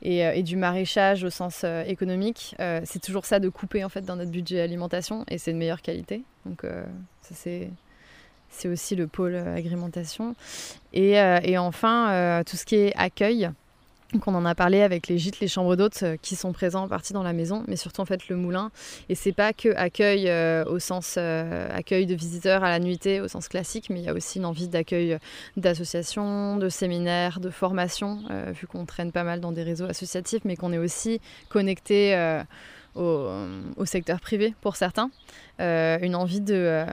et, du maraîchage au sens économique, c'est toujours ça de couper en fait dans notre budget alimentation et c'est de meilleure qualité. Donc ça c'est c'est aussi le pôle agrimentation. Et, et enfin, tout ce qui est accueil. Donc on en a parlé avec les gîtes, les chambres d'hôtes euh, qui sont présents en partie dans la maison, mais surtout en fait le moulin. Et c'est pas que accueil euh, au sens euh, accueil de visiteurs à la nuitée au sens classique, mais il y a aussi une envie d'accueil d'associations, de séminaires, de formations, vu qu'on traîne pas mal dans des réseaux associatifs, mais qu'on est aussi connecté au, secteur privé pour certains. une envie de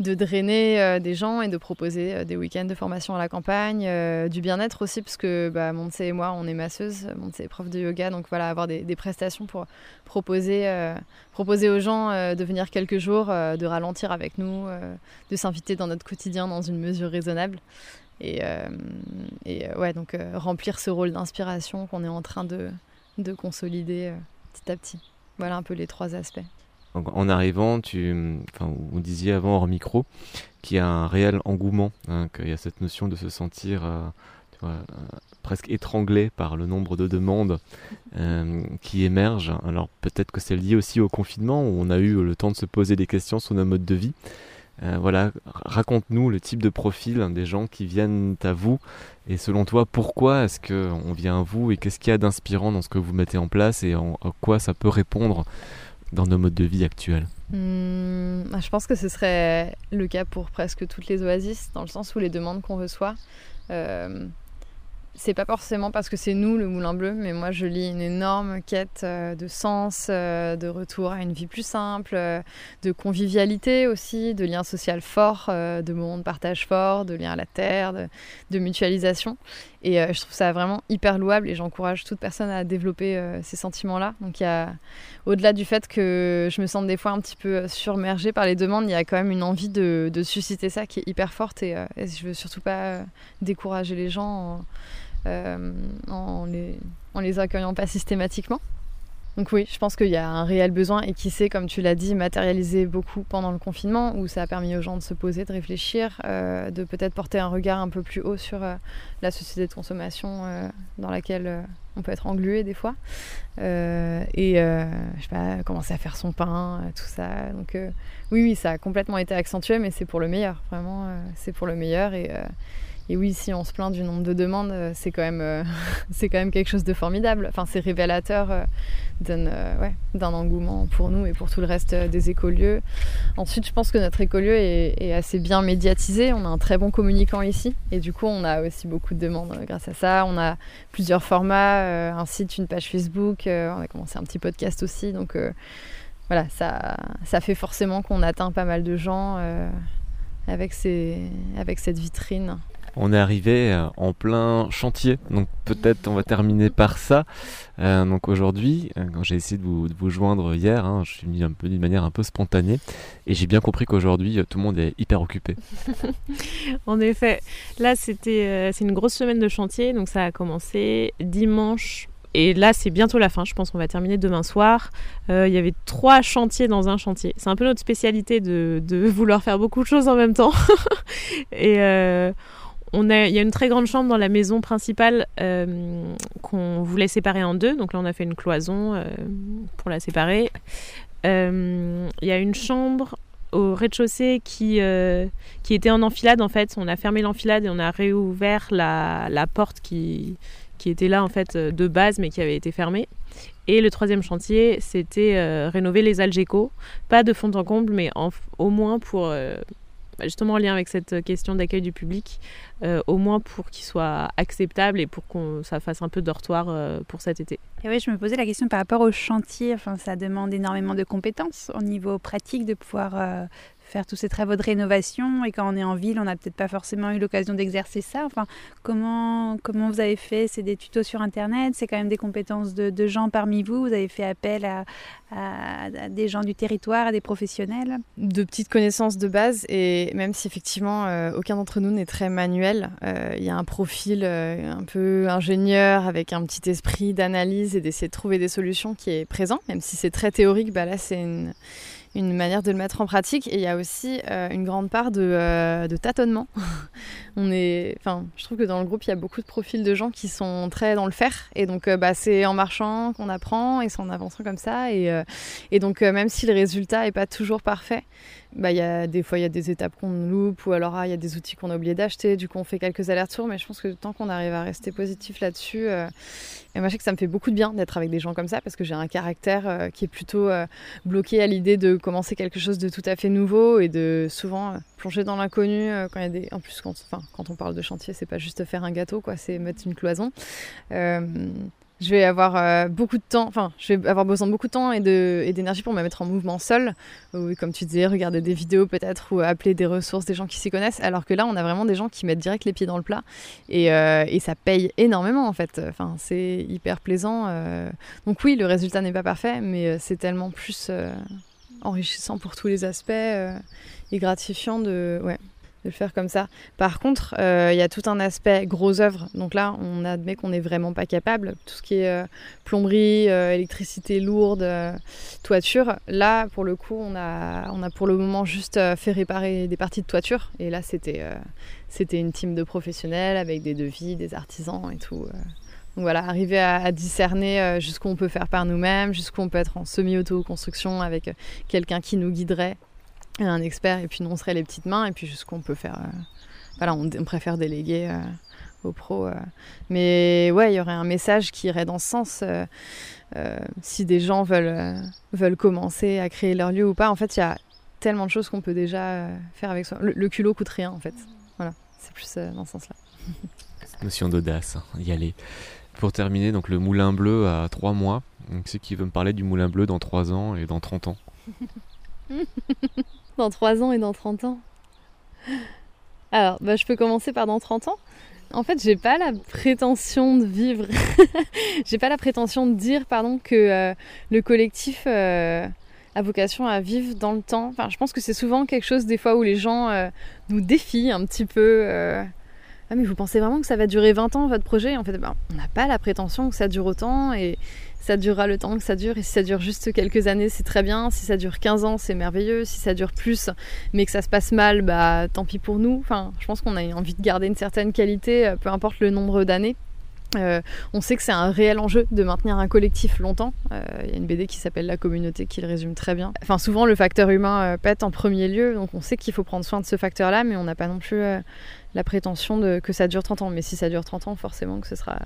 de drainer euh, des gens et de proposer euh, des week-ends de formation à la campagne, euh, du bien-être aussi, parce que bah, et moi, on est masseuses, Montse est prof de yoga, donc voilà, avoir des, prestations pour proposer, proposer aux gens de venir quelques jours, de ralentir avec nous, de s'inviter dans notre quotidien dans une mesure raisonnable. Et, et ouais, donc remplir ce rôle d'inspiration qu'on est en train de, de consolider petit à petit. Voilà un peu les trois aspects en arrivant, tu, enfin, vous disiez avant hors micro qu'il y a un réel engouement, hein, qu'il y a cette notion de se sentir, euh, presque étranglé par le nombre de demandes qui émergent. Alors peut-être que c'est lié aussi au confinement où on a eu le temps de se poser des questions sur nos modes de vie. voilà, raconte-nous le type de profil des gens qui viennent à vous et selon toi, pourquoi est-ce qu'on vient à vous et qu'est-ce qu'il y a d'inspirant dans ce que vous mettez en place et en, à quoi ça peut répondre dans nos modes de vie actuels hmm, bah, Je pense que ce serait le cas pour presque toutes les oasis, dans le sens où les demandes qu'on reçoit, euh, c'est pas forcément parce que c'est nous le Moulin Bleu, mais moi je lis une énorme quête euh, de sens, euh, de retour à une vie plus simple, euh, de convivialité aussi, de liens sociaux forts, de moments de partage fort, de liens à la terre, de, mutualisation. Et je trouve ça vraiment hyper louable et j'encourage toute personne à développer ces sentiments-là. Donc il y a, au-delà du fait que je me sens des fois un petit peu surmergée par les demandes, il y a quand même une envie de, susciter ça qui est hyper forte et, et je veux surtout pas décourager les gens. Euh, en, les, en les accueillant pas systématiquement. Donc oui, je pense qu'il y a un réel besoin et qui s'est, comme tu l'as dit, matérialisé beaucoup pendant le confinement, où ça a permis aux gens de se poser, de réfléchir, euh, de peut-être porter un regard un peu plus haut sur euh, la société de consommation dans laquelle on peut être englué des fois. et je sais pas, commencer à faire son pain, tout ça. Donc oui, oui, ça a complètement été accentué, mais c'est pour le meilleur, vraiment, c'est pour le meilleur. Et, et oui, si on se plaint du nombre de demandes, euh, c'est quand même, euh, c'est quand même quelque chose de formidable. Enfin, c'est révélateur euh, d'un engouement pour nous et pour tout le reste des écolieux. Ensuite, je pense que notre écolieu est, assez bien médiatisé. On a un très bon communicant ici et du coup, on a aussi beaucoup de demandes grâce à ça. On a plusieurs formats, un site, une page Facebook. on a commencé un petit podcast aussi, donc voilà, ça, fait forcément qu'on atteint pas mal de gens avec cette vitrine. On est arrivé euh, en plein chantier, donc peut-être on va terminer par ça. Euh, donc aujourd'hui, euh, quand j'ai essayé de vous, joindre hier, hein, je suis mis un d'une manière un peu spontanée, et j'ai bien compris qu'aujourd'hui tout le monde est hyper occupé. en effet, là c'était c'est une grosse semaine de chantier, donc ça a commencé dimanche et là, c'est bientôt la fin. Je pense qu'on va terminer demain soir. Il y avait trois chantiers dans un chantier. C'est un peu notre spécialité de, de, vouloir faire beaucoup de choses en même temps. et on a, il y a une très grande chambre dans la maison principale euh, qu'on voulait séparer en deux. Donc là, on a fait une cloison euh, pour la séparer. Euh, il y a une chambre au rez-de-chaussée qui, qui était en enfilade en fait. On a fermé l'enfilade et on a réouvert la, la, porte qui, qui était là en fait de base mais qui avait été fermée. Et le troisième chantier, c'était rénover les algécos. Pas de fond en comble, mais au moins pour justement en lien avec cette question d'accueil du public, euh, au moins pour qu'il soit acceptable et pour qu'on ça fasse un peu dortoir euh, pour cet été. Oui, je me posais la question par rapport au chantier. Enfin, ça demande énormément de compétences au niveau pratique de pouvoir euh, faire tous ces travaux de rénovation et quand on est en ville, on n'a peut-être pas forcément eu l'occasion d'exercer ça. Enfin, comment, comment vous avez fait? C'est des tutos sur Internet C'est quand même des compétences de, gens parmi vous. Vous avez fait appel à, à, des gens du territoire, à des professionnels. De petites connaissances de base et même si effectivement euh, aucun d'entre nous n'est très manuel, euh, il y a un profil euh, un peu ingénieur avec un petit esprit d'analyse et d'essayer de trouver des solutions qui est présent, même si c'est très théorique, bah là c'est une une manière de le mettre en pratique. Et il y a aussi euh, une grande part de, euh, tâtonnement. On est, enfin, je trouve que dans le groupe, il y a beaucoup de profils de gens qui sont très dans le faire. Et donc, euh, bah, c'est en marchant qu'on apprend et c'est en avançant comme ça. Et, et donc, même si le résultat n'est pas toujours parfait, bah, y a, des fois, il y a des étapes qu'on loupe ou alors ah, il y a des outils qu'on a oublié d'acheter. Du coup, on fait quelques allers-retours. Mais je pense que tant qu'on arrive à rester positif là-dessus, euh, et moi, je sais que ça me fait beaucoup de bien d'être avec des gens comme ça parce que j'ai un caractère euh, qui est plutôt euh, bloqué à l'idée de commencer quelque chose de tout à fait nouveau et de souvent plonger dans l'inconnu quand il y a des. En plus, quand, quand on parle de chantier, c'est pas juste faire un gâteau, quoi, c'est mettre une cloison je vais avoir euh, beaucoup de temps, enfin, je vais avoir besoin de beaucoup de temps et d'énergie pour me mettre en mouvement seul. Ou, comme tu disais, regarder des vidéos peut-être ou appeler des ressources, des gens qui s'y connaissent. Alors que là, on a vraiment des gens qui mettent direct les pieds dans le plat et, euh, ça paye énormément en fait. Enfin, c'est hyper plaisant. Euh. Donc oui, le résultat n'est pas parfait, mais c'est tellement plus enrichissant pour tous les aspects et gratifiant de, ouais, de le faire comme ça. Par contre, il y a tout un aspect gros œuvre. Donc là, on admet qu'on n'est vraiment pas capable. Tout ce qui est plomberie, électricité lourde, toiture. Là, pour le coup, on a, on a pour le moment juste fait réparer des parties de toiture. Et là, c'était une team de professionnels avec des devis, des artisans et tout. Donc voilà, arriver à, discerner euh, jusqu'où on peut faire par nous-mêmes, jusqu'où on peut être en semi-auto-construction avec euh, quelqu'un qui nous guiderait, un expert, et puis nous on serait les petites mains, et puis jusqu'où on peut faire. Euh, voilà, on, préfère déléguer aux pros. Mais ouais, il y aurait un message qui irait dans ce sens. si des gens veulent, veulent commencer à créer leur lieu ou pas, en fait, il y a tellement de choses qu'on peut déjà faire avec soi. Le, le, culot coûte rien, en fait. Voilà, c'est plus dans ce sens-là. Notion d'audace, hein, y aller. Pour terminer, donc le moulin bleu a 3 mois. Donc c'est qui veut me parler du moulin bleu dans 3 ans et dans 30 ans? Dans 3 ans et dans 30 ans Alors, bah, je peux commencer par dans 30 ans en fait, j'ai pas la prétention de vivre. j'ai pas la prétention de dire, pardon, que euh, le collectif euh, a vocation à vivre dans le temps. Enfin, je pense que c'est souvent quelque chose des fois où les gens euh, nous défient un petit peu. Ah mais vous pensez vraiment que ça va durer 20 ans votre projet? En fait, ben, on n'a pas la prétention que ça dure autant et ça durera le temps que ça dure. Et si ça dure juste quelques années, c'est très bien. Si ça dure 15 ans, c'est merveilleux. Si ça dure plus, mais que ça se passe mal, bah tant pis pour nous. Enfin, je pense qu'on a envie de garder une certaine qualité, euh, peu importe le nombre d'années. Euh, on sait que c'est un réel enjeu de maintenir un collectif longtemps. Euh, il y a une BD qui s'appelle La communauté qui le résume très bien. Enfin, souvent le facteur humain pète en premier lieu, donc on sait qu'il faut prendre soin de ce facteur-là, mais on n'a pas non plus la prétention que ça dure 30 ans. Mais si ça dure 30 ans, forcément que ce sera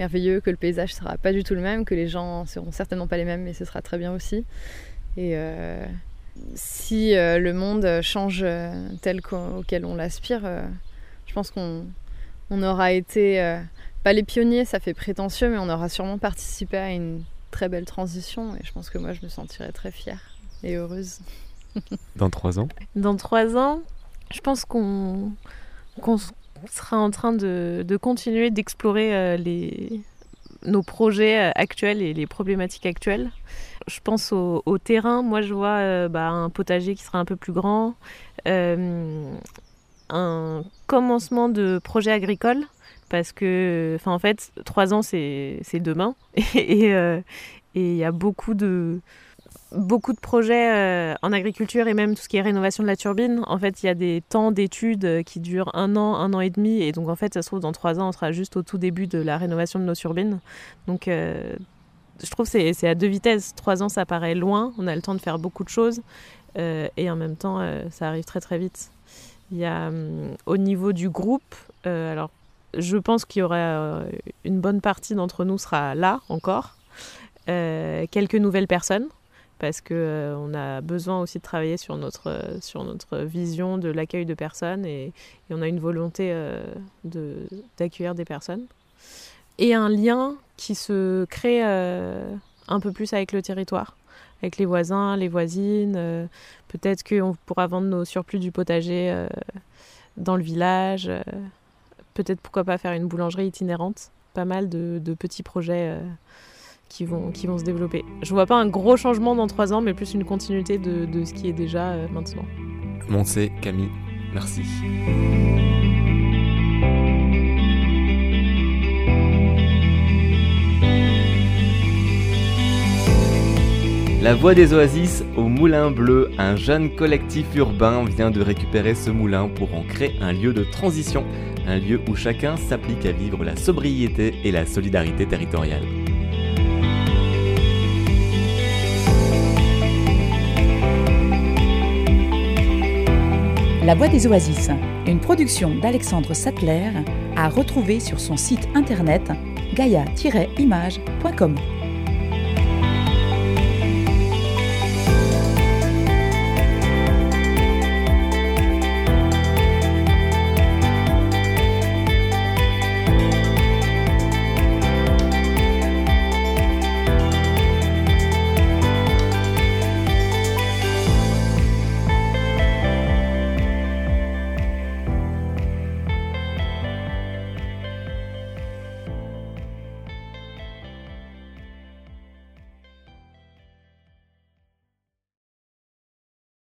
merveilleux, que le paysage sera pas du tout le même, que les gens seront certainement pas les mêmes, mais ce sera très bien aussi. Et euh, si euh, le monde change euh, tel auquel on l'aspire, je pense qu'on on aura été, pas les pionniers, ça fait prétentieux, mais on aura sûrement participé à une très belle transition. Et je pense que moi, je me sentirai très fière et heureuse. Dans trois ans? Dans trois ans, je pense qu'on qu'on sera en train de, continuer d'explorer euh, nos projets euh, actuels et les problématiques actuelles. Je pense au, terrain. Moi, je vois euh, bah, un potager qui sera un peu plus grand, un commencement de projet agricole, parce que, en fait, trois ans, c'est demain. et il y a beaucoup de beaucoup de projets euh, en agriculture et même tout ce qui est rénovation de la turbine. En fait, il y a des temps d'études euh, qui durent un an, un an et demi. Et donc, en fait, ça se trouve, dans trois ans, on sera juste au tout début de la rénovation de nos turbines. Donc, euh, je trouve que c'est à deux vitesses. Trois ans, ça paraît loin. On a le temps de faire beaucoup de choses. et en même temps, ça arrive très, très vite. Il y a, au niveau du groupe, alors, je pense qu'il y aura une bonne partie d'entre nous sera là encore. quelques nouvelles personnes parce qu'on euh, on a besoin aussi de travailler sur notre, euh, sur notre vision de l'accueil de personnes et, on a une volonté euh, d'accueillir des personnes. Et un lien qui se crée un peu plus avec le territoire, avec les voisins, les voisines. Peut-être qu'on pourra vendre nos surplus du potager dans le village. Peut-être pourquoi pas faire une boulangerie itinérante. Pas mal de petits projets qui vont, qui vont se développer. Je vois pas un gros changement dans trois ans, mais plus une continuité de, de ce qui est déjà euh, maintenant. Montse, Camille, merci. La Voix des Oasis au Moulin Bleu, un jeune collectif urbain vient de récupérer ce moulin pour en créer un lieu de transition, un lieu où chacun s'applique à vivre la sobriété et la solidarité territoriale. La Voix des Oasis, une production d'Alexandre Sattler, à retrouver sur son site internet gaia-image.com.